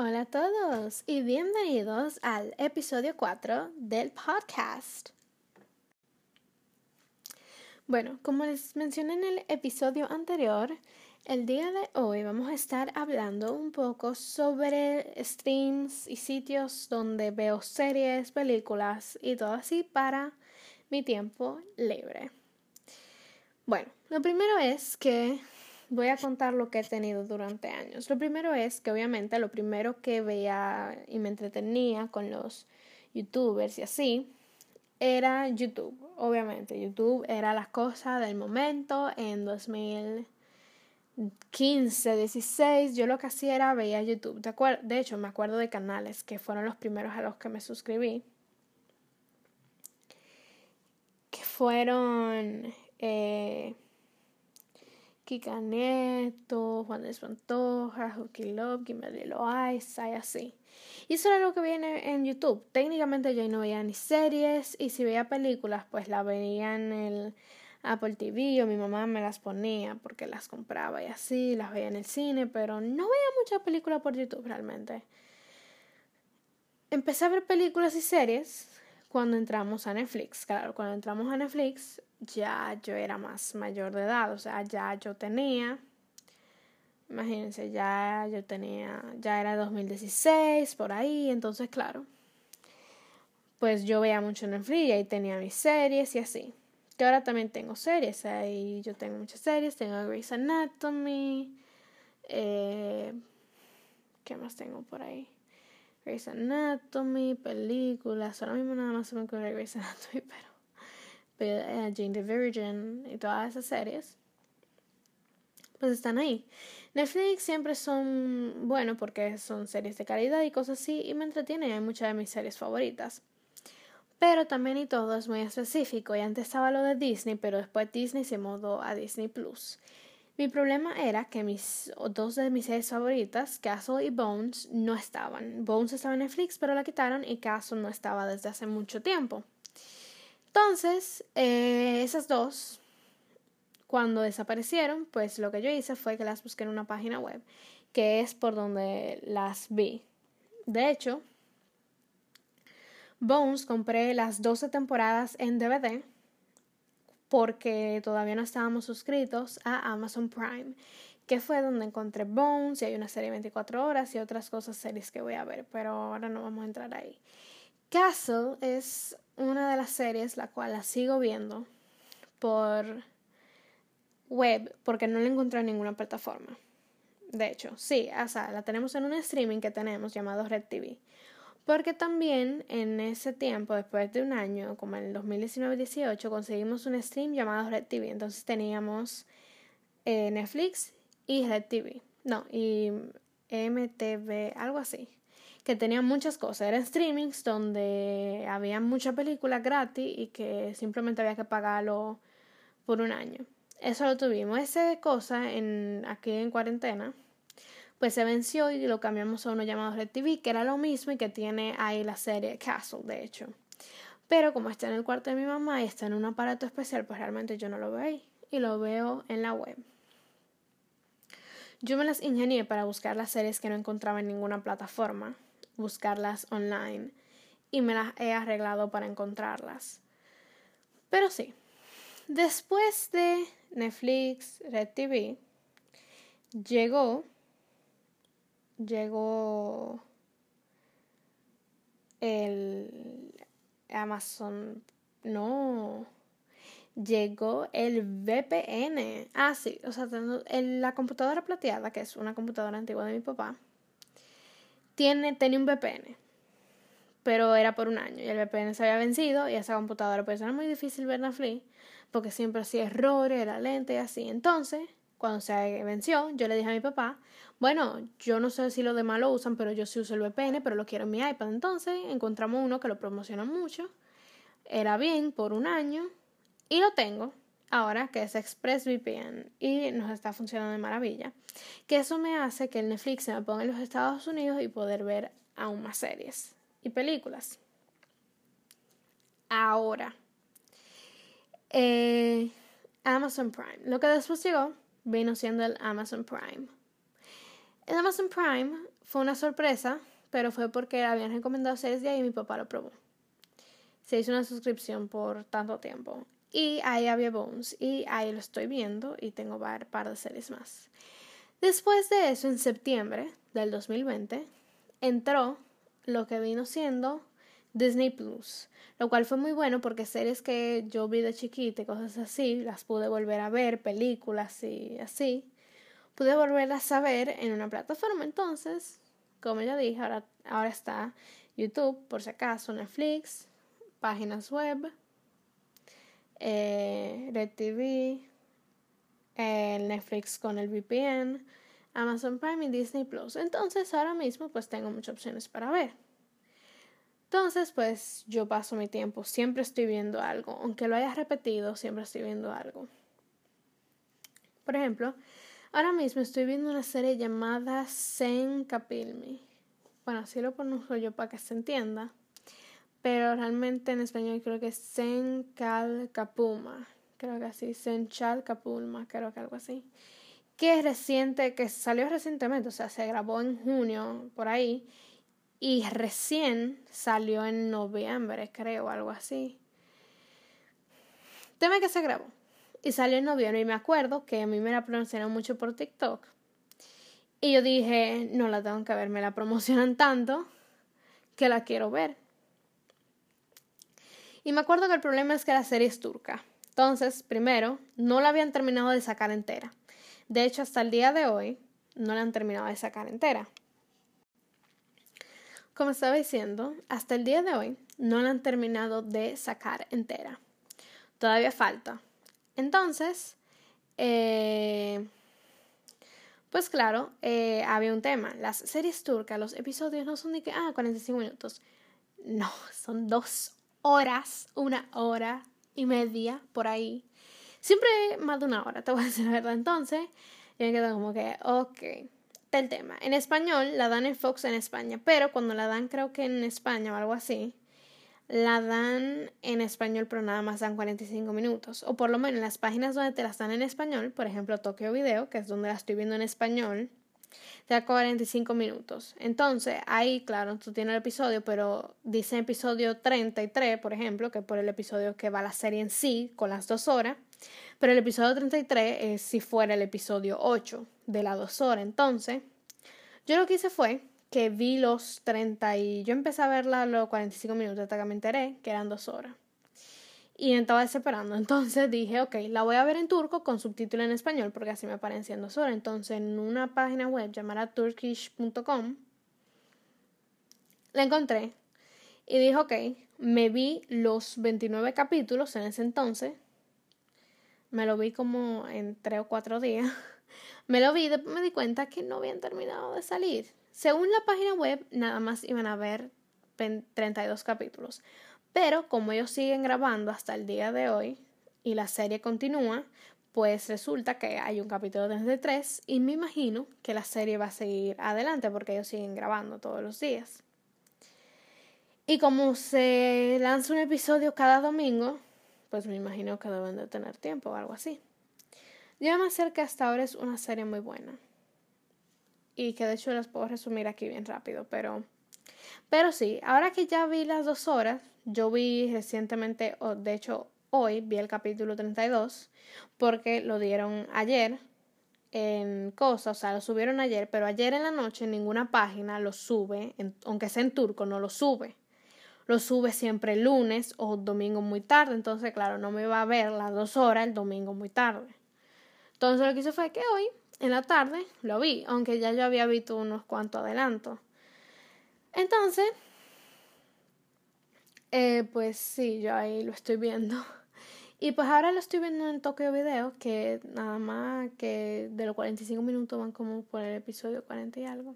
Hola a todos y bienvenidos al episodio 4 del podcast. Bueno, como les mencioné en el episodio anterior, el día de hoy vamos a estar hablando un poco sobre streams y sitios donde veo series, películas y todo así para mi tiempo libre. Bueno, lo primero es que voy a contar lo que he tenido durante años. Lo primero es que obviamente lo primero que veía y me entretenía con los youtubers y así era YouTube. Obviamente, YouTube era la cosa del momento en 2015, 16. Yo lo que hacía era veía YouTube. De, de hecho, me acuerdo de canales que fueron los primeros a los que me suscribí. Que fueron... Eh, Kika Neto, Juan de Espantoja, Hooky Love, Kimberly Loaiza y así. Y eso era lo que viene en YouTube. Técnicamente yo no veía ni series y si veía películas pues las veía en el Apple TV o mi mamá me las ponía porque las compraba y así, las veía en el cine, pero no veía muchas películas por YouTube realmente. Empecé a ver películas y series cuando entramos a Netflix. Claro, cuando entramos a Netflix ya yo era más mayor de edad, o sea, ya yo tenía, imagínense, ya yo tenía, ya era 2016, por ahí, entonces claro, pues yo veía mucho Netflix y tenía mis series y así. Que ahora también tengo series, ahí yo tengo muchas series, tengo Grey's Anatomy, eh, ¿qué más tengo por ahí? Grey's Anatomy, películas, ahora mismo nada más se me ocurre Grey's Anatomy, pero eh, Jane the Virgin y todas esas series, pues están ahí. Netflix siempre son, bueno, porque son series de calidad y cosas así, y me entretienen, hay muchas de mis series favoritas. Pero también y todo es muy específico, y antes estaba lo de Disney, pero después Disney se mudó a Disney Plus. Mi problema era que mis dos de mis series favoritas, Castle y Bones, no estaban. Bones estaba en Netflix, pero la quitaron y Castle no estaba desde hace mucho tiempo. Entonces, eh, esas dos, cuando desaparecieron, pues lo que yo hice fue que las busqué en una página web, que es por donde las vi. De hecho, Bones compré las 12 temporadas en DVD porque todavía no estábamos suscritos a Amazon Prime, que fue donde encontré Bones y hay una serie 24 horas y otras cosas series que voy a ver, pero ahora no vamos a entrar ahí. Castle es una de las series la cual la sigo viendo por web porque no la encontré en ninguna plataforma. De hecho, sí, o sea, la tenemos en un streaming que tenemos llamado Red TV. Porque también en ese tiempo, después de un año, como en el 2019-18, conseguimos un stream llamado Red TV. Entonces teníamos eh, Netflix y Red TV. No, y MTV, algo así que tenían muchas cosas. Eran streamings donde había muchas películas gratis y que simplemente había que pagarlo por un año. Eso lo tuvimos. Esa cosa en, aquí en cuarentena, pues se venció y lo cambiamos a uno llamado Red TV, que era lo mismo y que tiene ahí la serie Castle, de hecho. Pero como está en el cuarto de mi mamá y está en un aparato especial, pues realmente yo no lo veo ahí y lo veo en la web. Yo me las ingenié para buscar las series que no encontraba en ninguna plataforma buscarlas online y me las he arreglado para encontrarlas. Pero sí, después de Netflix, Red TV, llegó, llegó el Amazon, no, llegó el VPN. Ah, sí, o sea, la computadora plateada, que es una computadora antigua de mi papá, tiene, tenía un VPN, pero era por un año y el VPN se había vencido y esa computadora pues era muy difícil ver Netflix porque siempre hacía errores, era lenta y así. Entonces, cuando se venció, yo le dije a mi papá, bueno, yo no sé si los demás lo usan, pero yo sí uso el VPN, pero lo quiero en mi iPad. Entonces, encontramos uno que lo promociona mucho, era bien por un año y lo tengo ahora, que es ExpressVPN, y nos está funcionando de maravilla. Que eso me hace que el Netflix se me ponga en los Estados Unidos y poder ver aún más series y películas. Ahora, eh, Amazon Prime. Lo que después llegó vino siendo el Amazon Prime. En Amazon Prime fue una sorpresa, pero fue porque habían recomendado series de ahí y mi papá lo probó. Se hizo una suscripción por tanto tiempo. Y ahí había Bones. Y ahí lo estoy viendo y tengo un par de series más. Después de eso, en septiembre del 2020, entró lo que vino siendo Disney Plus, lo cual fue muy bueno porque series que yo vi de chiquita y cosas así, las pude volver a ver, películas y así, pude volverlas a ver en una plataforma. Entonces, como ya dije, ahora, ahora está YouTube, por si acaso, Netflix, páginas web, eh, Red TV, Netflix con el VPN, Amazon Prime y Disney Plus. Entonces ahora mismo pues tengo muchas opciones para ver. Entonces pues yo paso mi tiempo, siempre estoy viendo algo, aunque lo haya repetido, siempre estoy viendo algo. Por ejemplo, ahora mismo estoy viendo una serie llamada Sen Kapilmi. Bueno, así lo pronuncio yo para que se entienda, pero realmente en español creo que es Sen Kal Kapuma creo que así, Senchal Kapulma, creo que algo así, que es reciente, que salió recientemente, o sea, se grabó en junio, por ahí, y recién salió en noviembre, creo, algo así. Tema que se grabó y salió en noviembre y me acuerdo que a mí me la promocionaron mucho por TikTok. Y yo dije, no la tengo que ver, me la promocionan tanto que la quiero ver. Y me acuerdo que el problema es que la serie es turca. Entonces, primero, no la habían terminado de sacar entera. De hecho, hasta el día de hoy, no la han terminado de sacar entera. Como estaba diciendo, hasta el día de hoy no la han terminado de sacar entera. Todavía falta. Entonces, eh, pues claro, eh, había un tema. Las series turcas, los episodios no son de que, ah, 45 minutos. No, son dos horas, una hora y media por ahí. Siempre más de una hora, te voy a decir la verdad. Entonces, yo me quedo como que, ok, está el tema. En español la dan en Fox en España, pero cuando la dan creo que en España o algo así, la dan en español, pero nada más dan 45 minutos. O por lo menos en las páginas donde te las dan en español, por ejemplo Tokyo Video, que es donde la estoy viendo en español, te da 45 minutos. Entonces, ahí, claro, tú tienes el episodio, pero dice episodio 33, por ejemplo, que por el episodio que va la serie en sí, con las dos horas. Pero el episodio 33 es si fuera el episodio 8 de dos horas. Entonces, yo lo que hice fue que vi los 30 y yo empecé a verla los 45 minutos hasta que me enteré que eran dos horas y me estaba desesperando. Entonces dije, ok, la voy a ver en turco con subtítulo en español porque así me aparecen dos horas. Entonces en una página web llamada turkish.com la encontré y dije, ok, me vi los 29 capítulos en ese entonces. Me lo vi como en tres o cuatro días. Me lo vi y después me di cuenta que no habían terminado de salir. Según la página web, nada más iban a ver 32 capítulos. Pero como ellos siguen grabando hasta el día de hoy y la serie continúa, pues resulta que hay un capítulo desde tres y me imagino que la serie va a seguir adelante porque ellos siguen grabando todos los días. Y como se lanza un episodio cada domingo, pues me imagino que deben de tener tiempo o algo así. Me acerca que hasta ahora es una serie muy buena. Y que de hecho las puedo resumir aquí bien rápido, pero... Pero sí, ahora que ya vi las dos horas, yo vi recientemente, o de hecho hoy vi el capítulo 32 porque lo dieron ayer en cosas, o sea, lo subieron ayer, pero ayer en la noche ninguna página lo sube, aunque sea en turco, no lo sube. Lo sube siempre el lunes o domingo muy tarde, entonces claro, no me iba a ver las dos horas el domingo muy tarde. Entonces lo que hice fue que hoy, en la tarde, lo vi, aunque ya yo había visto unos cuantos adelantos. Entonces, eh, pues sí, yo ahí lo estoy viendo. Y pues ahora lo estoy viendo en Tokyo Video, que nada más que de los 45 minutos van como por el episodio 40 y algo.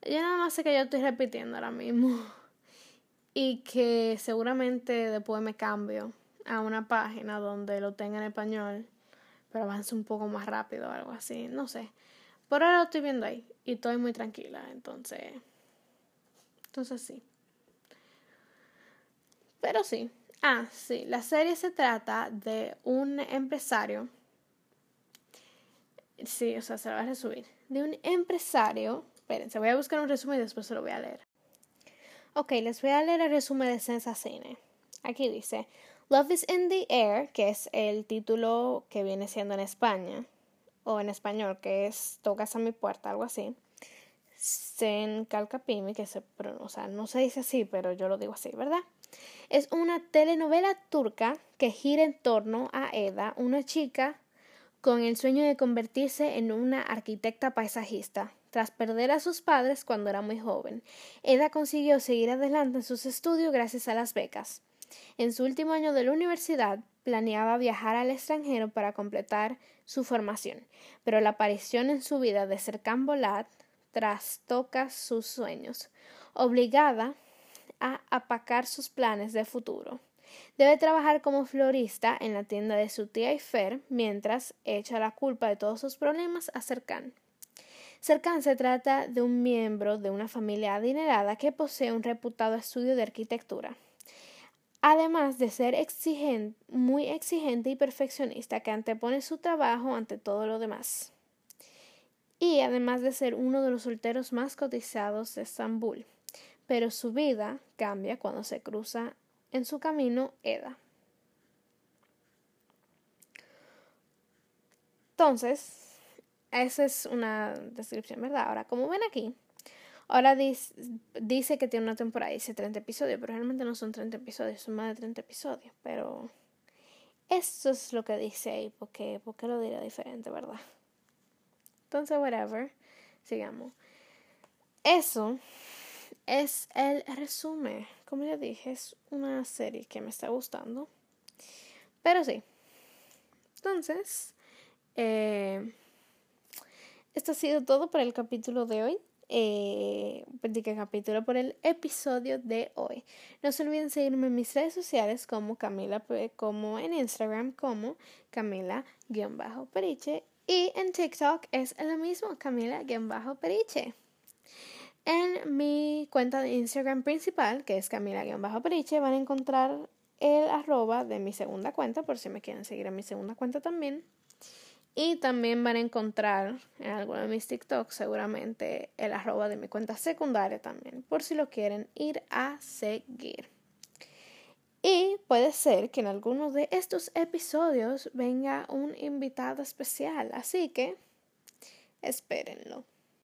Yo nada más sé que yo estoy repitiendo ahora mismo. Y que seguramente después me cambio a una página donde lo tenga en español, pero avance un poco más rápido o algo así. No sé. Por ahora lo estoy viendo ahí y estoy muy tranquila, entonces. Entonces sí. Pero sí. Ah, sí. La serie se trata de un empresario Sí, o sea, se lo voy a resumir. De un empresario. Espérense, voy a buscar un resumen y después se lo voy a leer. Ok, les voy a leer el resumen de Sensa Cine. Aquí dice: Love is in the Air, que es el título que viene siendo en España, o en español, que es Tocas a mi puerta, algo así. Sen Calcapimi, que se o sea, no se dice así, pero yo lo digo así, ¿verdad? Es una telenovela turca que gira en torno a Eda, una chica con el sueño de convertirse en una arquitecta paisajista. Tras perder a sus padres cuando era muy joven, Eda consiguió seguir adelante en sus estudios gracias a las becas. En su último año de la universidad, planeaba viajar al extranjero para completar su formación, pero la aparición en su vida de Serkan Bolat trastoca sus sueños, obligada a apacar sus planes de futuro. Debe trabajar como florista en la tienda de su tía Ifer mientras echa la culpa de todos sus problemas a Serkan. Serkan se trata de un miembro de una familia adinerada que posee un reputado estudio de arquitectura. Además de ser muy exigente y perfeccionista que antepone su trabajo ante todo lo demás. Y además de ser uno de los solteros más cotizados de Estambul. Pero su vida cambia cuando se cruza en su camino Eda. Entonces, esa es una descripción, ¿verdad? Ahora, como ven aquí, ahora dice, que tiene una temporada, dice 30 episodios, pero realmente no son 30 episodios, son más de 30 episodios, pero eso es lo que dice ahí, porque, porque lo diría diferente, ¿verdad? Entonces, whatever, sigamos. Eso es el resumen. Como ya dije, es una serie que me está gustando. Pero sí. Entonces, eh, esto ha sido todo por el capítulo de hoy. Eh, capítulo por el episodio de hoy. No se olviden seguirme en mis redes sociales como Camila, como en Instagram como Camila-Periche y en TikTok es lo mismo Camila-Periche. En mi cuenta de Instagram principal, que es Camila-Periche, van a encontrar el arroba de mi segunda cuenta, por si me quieren seguir en mi segunda cuenta también. Y también van a encontrar en alguno de mis TikToks seguramente el arroba de mi cuenta secundaria también, por si lo quieren ir a seguir. Y puede ser que en alguno de estos episodios venga un invitado especial, así que espérenlo.